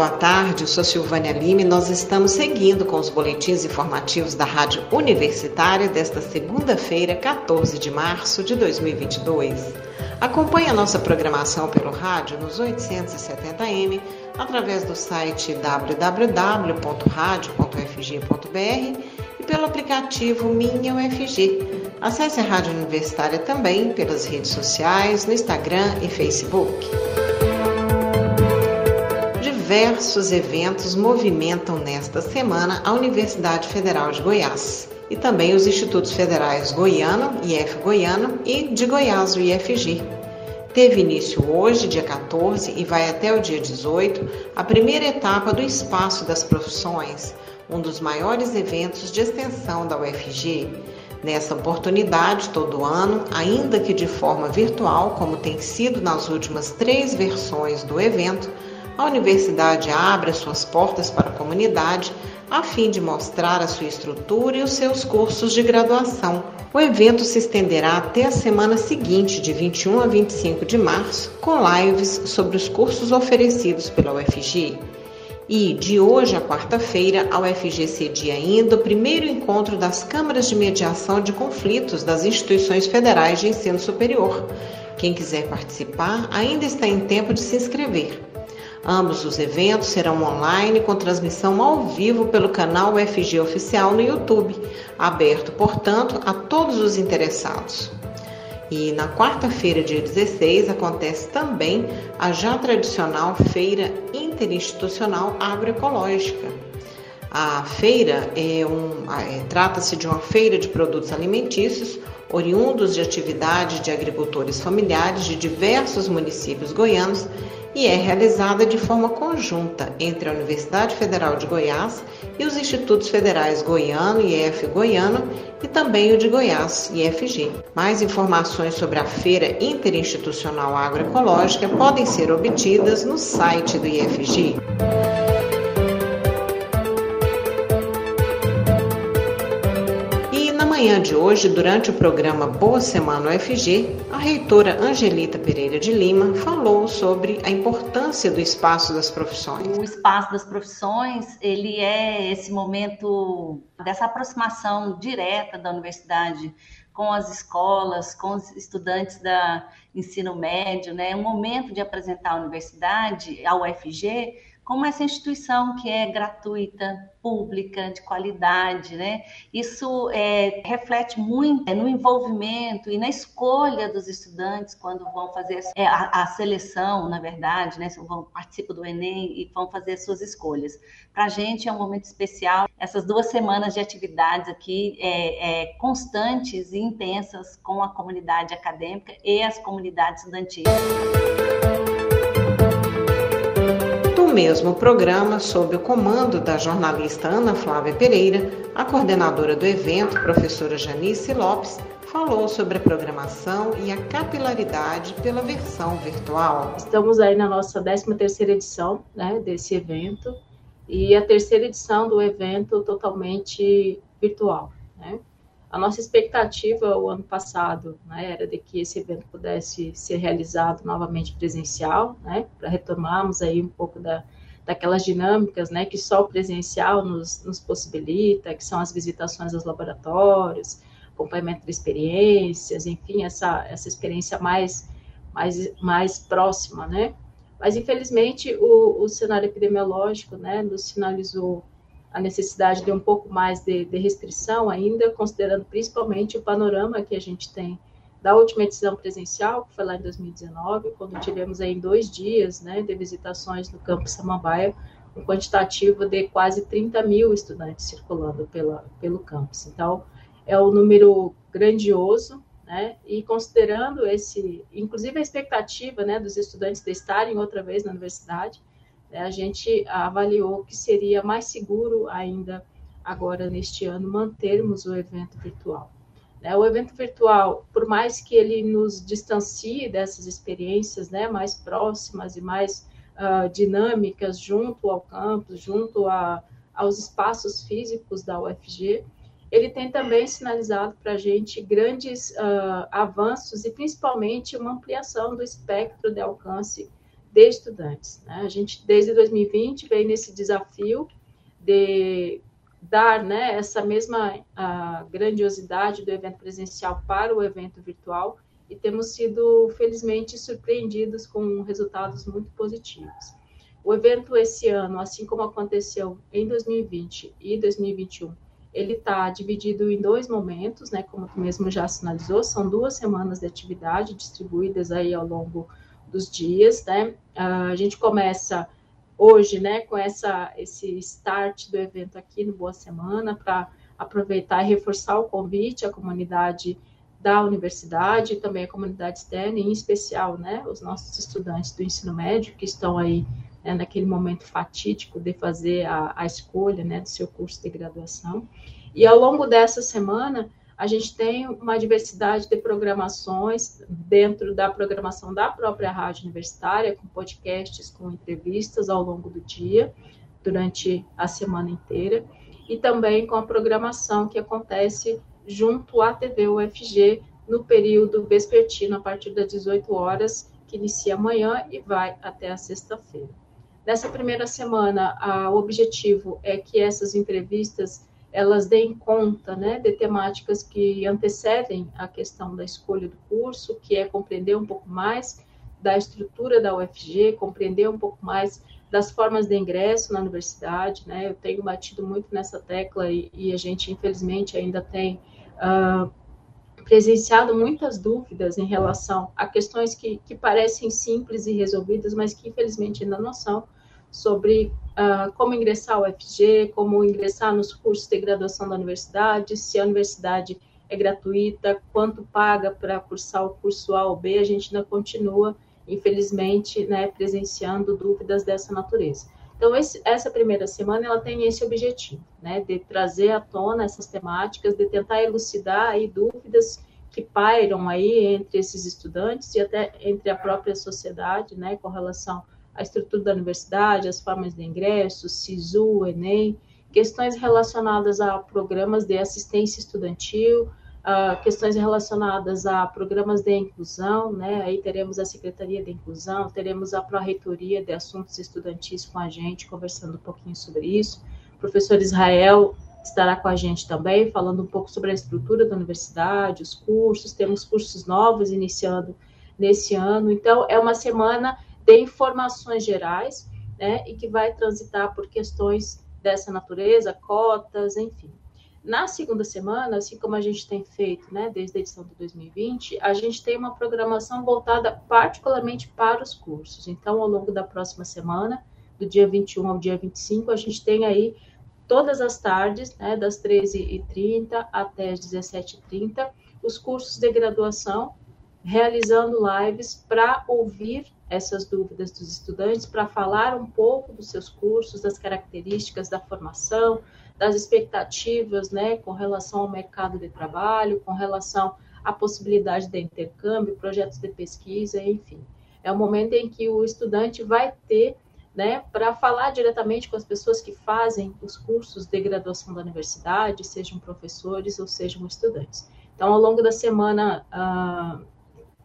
boa tarde. Eu sou Silvânia Lima e nós estamos seguindo com os boletins informativos da Rádio Universitária desta segunda-feira, 14 de março de 2022. Acompanhe a nossa programação pelo rádio nos 870m, através do site www.radio.fg.br e pelo aplicativo Minha UFG. Acesse a Rádio Universitária também pelas redes sociais, no Instagram e Facebook diversos eventos movimentam nesta semana a Universidade Federal de Goiás e também os Institutos Federais Goiano, IF Goiano e de Goiás, o IFG. Teve início hoje, dia 14, e vai até o dia 18, a primeira etapa do Espaço das Profissões, um dos maiores eventos de extensão da UFG. Nessa oportunidade, todo ano, ainda que de forma virtual, como tem sido nas últimas três versões do evento, a universidade abre as suas portas para a comunidade a fim de mostrar a sua estrutura e os seus cursos de graduação. O evento se estenderá até a semana seguinte, de 21 a 25 de março, com lives sobre os cursos oferecidos pela UFG. E, de hoje à quarta-feira, a UFG cedia ainda o primeiro encontro das câmaras de mediação de conflitos das instituições federais de ensino superior. Quem quiser participar ainda está em tempo de se inscrever. Ambos os eventos serão online com transmissão ao vivo pelo canal UFG Oficial no YouTube, aberto, portanto, a todos os interessados. E na quarta-feira, dia 16, acontece também a já tradicional Feira Interinstitucional Agroecológica. A feira é um, é, trata-se de uma feira de produtos alimentícios oriundos de atividades de agricultores familiares de diversos municípios goianos e é realizada de forma conjunta entre a Universidade Federal de Goiás e os Institutos Federais Goiano e IF Goiano e também o de Goiás, IFG. Mais informações sobre a Feira Interinstitucional Agroecológica podem ser obtidas no site do IFG. Manhã de hoje, durante o programa Boa Semana UFG, a reitora Angelita Pereira de Lima falou sobre a importância do espaço das profissões. O espaço das profissões, ele é esse momento dessa aproximação direta da universidade com as escolas, com os estudantes da ensino médio, né? Um momento de apresentar a universidade, a UFG, como essa instituição que é gratuita, pública, de qualidade, né? Isso é, reflete muito é, no envolvimento e na escolha dos estudantes quando vão fazer é, a, a, seleção, na verdade, né? Vão participar do Enem e vão fazer as suas escolhas. Para a gente é um momento especial. Essas duas semanas de atividades aqui é, é, constantes e intensas com a comunidade acadêmica e as comunidades estudantis mesmo programa, sob o comando da jornalista Ana Flávia Pereira, a coordenadora do evento, professora Janice Lopes, falou sobre a programação e a capilaridade pela versão virtual. Estamos aí na nossa 13ª edição né, desse evento e a terceira edição do evento totalmente virtual. A nossa expectativa o ano passado né, era de que esse evento pudesse ser realizado novamente presencial, né, para retomarmos aí um pouco da, daquelas dinâmicas né, que só o presencial nos, nos possibilita, que são as visitações aos laboratórios, acompanhamento de experiências, enfim, essa, essa experiência mais, mais, mais próxima, né? Mas, infelizmente, o, o cenário epidemiológico né, nos sinalizou a necessidade de um pouco mais de, de, restrição ainda, considerando principalmente o panorama que a gente tem da última edição presencial, que foi lá em 2019, quando tivemos aí dois dias né, de visitações no campus Samambaia, um quantitativo de quase 30 mil estudantes circulando pela, pelo campus. Então, é um número grandioso, né, e considerando esse, inclusive a expectativa né, dos estudantes de estarem outra vez na universidade, a gente avaliou que seria mais seguro ainda agora neste ano mantermos o evento virtual. Né, o evento virtual, por mais que ele nos distancie dessas experiências né, mais próximas e mais uh, dinâmicas junto ao campus, junto a, aos espaços físicos da UFG, ele tem também sinalizado para a gente grandes uh, avanços e principalmente uma ampliação do espectro de alcance de estudantes. Né? A gente, desde 2020, vem nesse desafio de dar né, essa mesma grandiosidade do evento presencial para o evento virtual e temos sido, felizmente, surpreendidos com resultados muito positivos. O evento esse ano, assim como aconteceu em 2020 e 2021, ele está dividido em dois momentos, né? Como tu mesmo já sinalizou, são duas semanas de atividade distribuídas aí ao longo dos dias, né? A gente começa hoje, né, com essa esse start do evento aqui no Boa Semana para aproveitar e reforçar o convite à comunidade da universidade também a comunidade externa, em especial, né, os nossos estudantes do ensino médio que estão aí né, naquele momento fatídico de fazer a, a escolha, né, do seu curso de graduação. E ao longo dessa semana, a gente tem uma diversidade de programações dentro da programação da própria rádio universitária, com podcasts, com entrevistas ao longo do dia, durante a semana inteira, e também com a programação que acontece junto à TV UFG no período vespertino, a partir das 18 horas, que inicia amanhã e vai até a sexta-feira. Nessa primeira semana, a, o objetivo é que essas entrevistas elas deem conta né, de temáticas que antecedem a questão da escolha do curso, que é compreender um pouco mais da estrutura da UFG, compreender um pouco mais das formas de ingresso na universidade, né? Eu tenho batido muito nessa tecla e, e a gente, infelizmente, ainda tem uh, presenciado muitas dúvidas em relação a questões que, que parecem simples e resolvidas, mas que, infelizmente, ainda não são, sobre uh, como ingressar ao UFG, como ingressar nos cursos de graduação da universidade, se a universidade é gratuita, quanto paga para cursar o curso A ou B, a gente ainda continua infelizmente, né, presenciando dúvidas dessa natureza. Então, esse, essa primeira semana, ela tem esse objetivo, né, de trazer à tona essas temáticas, de tentar elucidar aí dúvidas que pairam aí entre esses estudantes e até entre a própria sociedade, né, com relação à estrutura da universidade, as formas de ingresso, SISU, ENEM, questões relacionadas a programas de assistência estudantil, uh, questões relacionadas a programas de inclusão, né? Aí teremos a Secretaria de Inclusão, teremos a Pró-Reitoria de Assuntos Estudantis com a gente, conversando um pouquinho sobre isso. O professor Israel estará com a gente também, falando um pouco sobre a estrutura da universidade, os cursos, temos cursos novos iniciando nesse ano. Então, é uma semana de informações gerais, né? E que vai transitar por questões dessa natureza, cotas, enfim. Na segunda semana, assim como a gente tem feito, né, desde a edição de 2020, a gente tem uma programação voltada particularmente para os cursos. Então, ao longo da próxima semana, do dia 21 ao dia 25, a gente tem aí todas as tardes, né, das 13h30 até as 17h30, os cursos de graduação, realizando lives para ouvir essas dúvidas dos estudantes, para falar um pouco dos seus cursos, das características da formação, das expectativas, né, com relação ao mercado de trabalho, com relação à possibilidade de intercâmbio, projetos de pesquisa, enfim. É o momento em que o estudante vai ter, né, para falar diretamente com as pessoas que fazem os cursos de graduação da universidade, sejam professores ou sejam estudantes. Então, ao longo da semana, uh,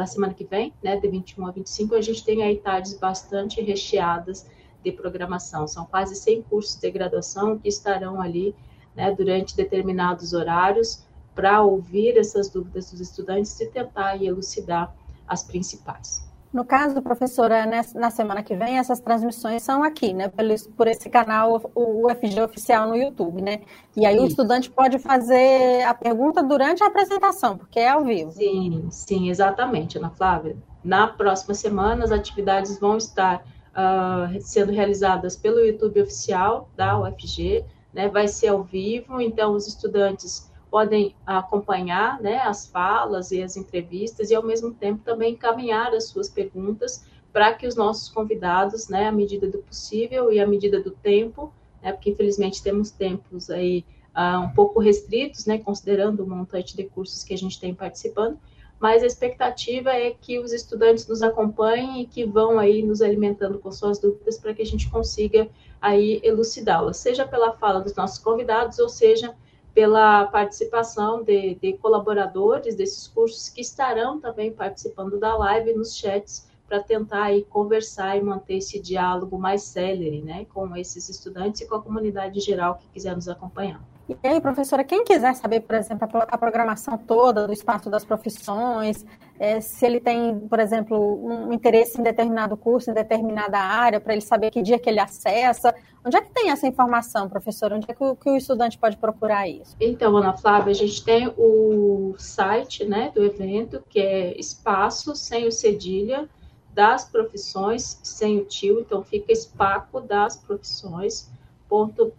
da semana que vem, né, de 21 a 25, a gente tem aí tardes bastante recheadas de programação. São quase 100 cursos de graduação que estarão ali né, durante determinados horários para ouvir essas dúvidas dos estudantes e tentar elucidar as principais. No caso, professora, na semana que vem, essas transmissões são aqui, né? Por esse canal, o UFG Oficial no YouTube, né? E aí Isso. o estudante pode fazer a pergunta durante a apresentação, porque é ao vivo. Sim, sim, exatamente, Ana Flávia. Na próxima semana, as atividades vão estar uh, sendo realizadas pelo YouTube oficial da UFG, né, vai ser ao vivo, então os estudantes podem acompanhar né, as falas e as entrevistas e, ao mesmo tempo, também encaminhar as suas perguntas para que os nossos convidados, né, à medida do possível e à medida do tempo, né, porque infelizmente temos tempos aí uh, um pouco restritos, né, considerando o montante de cursos que a gente tem participando, mas a expectativa é que os estudantes nos acompanhem e que vão aí nos alimentando com suas dúvidas para que a gente consiga aí elucidá-las, seja pela fala dos nossos convidados ou seja pela participação de, de, colaboradores desses cursos que estarão também participando da live nos chats para tentar aí conversar e manter esse diálogo mais célere, né, com esses estudantes e com a comunidade geral que quiser nos acompanhar. E aí, professora, quem quiser saber, por exemplo, a programação toda do espaço das profissões, é, se ele tem, por exemplo, um interesse em determinado curso, em determinada área, para ele saber que dia que ele acessa, onde é que tem essa informação, professora? Onde é que o, que o estudante pode procurar isso? Então, Ana Flávia, a gente tem o site né, do evento, que é espaço sem o cedilha, das profissões, sem o tio, então fica espaco das profissões ufg.br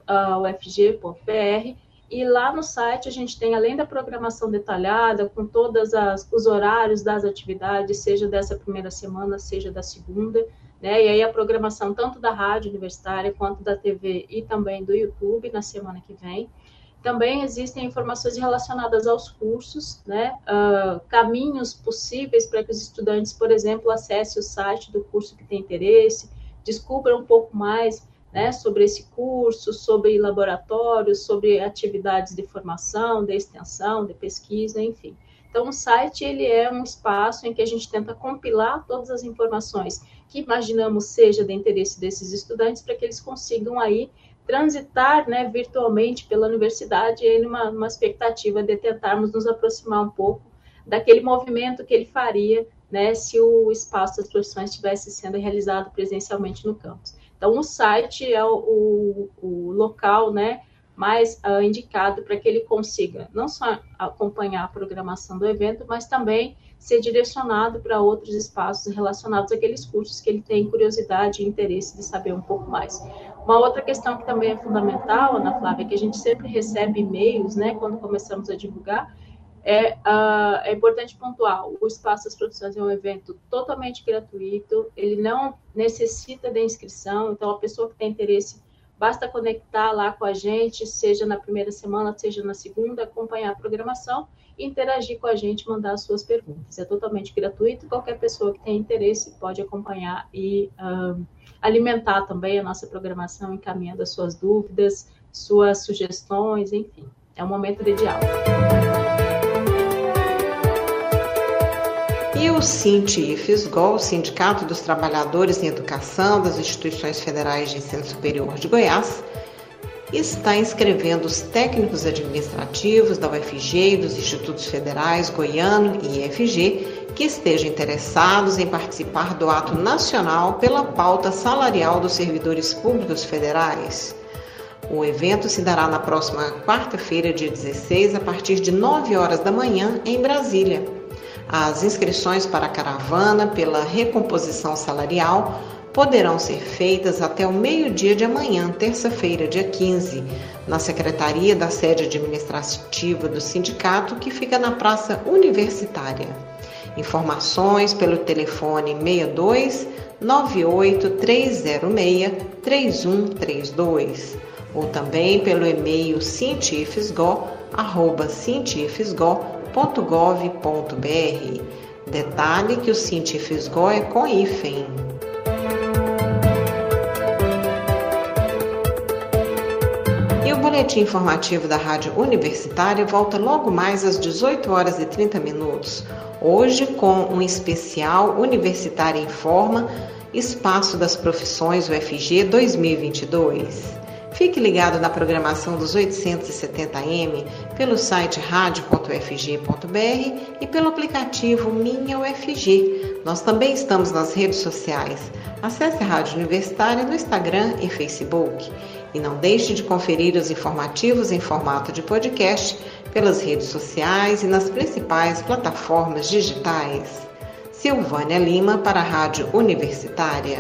e lá no site a gente tem, além da programação detalhada, com todos os horários das atividades, seja dessa primeira semana, seja da segunda, né? E aí a programação tanto da rádio universitária quanto da TV e também do YouTube na semana que vem. Também existem informações relacionadas aos cursos, né? Uh, caminhos possíveis para que os estudantes, por exemplo, acessem o site do curso que tem interesse, descubram um pouco mais né, sobre esse curso, sobre laboratórios, sobre atividades de formação, de extensão, de pesquisa, enfim. Então, o site ele é um espaço em que a gente tenta compilar todas as informações que imaginamos seja de interesse desses estudantes para que eles consigam aí transitar né, virtualmente pela universidade em uma, uma expectativa de tentarmos nos aproximar um pouco daquele movimento que ele faria né, se o espaço das profissões estivesse sendo realizado presencialmente no campus. Então, o site é o, o local né, mais uh, indicado para que ele consiga não só acompanhar a programação do evento, mas também ser direcionado para outros espaços relacionados àqueles cursos que ele tem curiosidade e interesse de saber um pouco mais. Uma outra questão que também é fundamental, Ana Flávia, é que a gente sempre recebe e-mails, né, quando começamos a divulgar, é, uh, é, importante pontuar: o Espaço das Produções é um evento totalmente gratuito, ele não necessita de inscrição, então a pessoa que tem interesse basta conectar lá com a gente, seja na primeira semana, seja na segunda, acompanhar a programação interagir com a gente, mandar as suas perguntas. É totalmente gratuito, qualquer pessoa que tenha interesse pode acompanhar e uh, alimentar também a nossa programação, encaminhando as suas dúvidas, suas sugestões, enfim. É um momento de diálogo. E o SINTIFESGOL, o Sindicato dos Trabalhadores em Educação das Instituições Federais de Ensino Superior de Goiás, está inscrevendo os técnicos administrativos da UFG e dos Institutos Federais Goiano e IFG que estejam interessados em participar do ato nacional pela pauta salarial dos servidores públicos federais. O evento se dará na próxima quarta-feira, dia 16, a partir de 9 horas da manhã, em Brasília. As inscrições para a caravana pela recomposição salarial poderão ser feitas até o meio-dia de amanhã, terça-feira, dia 15, na secretaria da sede administrativa do sindicato, que fica na Praça Universitária. Informações pelo telefone 62 98 306 3132 ou também pelo e-mail cientifisgo@cientifisgo cientifisgo.gov.br. Detalhe que o Cientifisgo é com hífen. E o boletim informativo da Rádio Universitária volta logo mais às 18 horas e 30 minutos. Hoje com um especial Universitária em Forma, Espaço das Profissões UFG 2022. Fique ligado na programação dos 870M pelo site radio.ufg.br e pelo aplicativo Minha UFG. Nós também estamos nas redes sociais. Acesse a Rádio Universitária no Instagram e Facebook. E não deixe de conferir os informativos em formato de podcast pelas redes sociais e nas principais plataformas digitais. Silvânia Lima para a Rádio Universitária.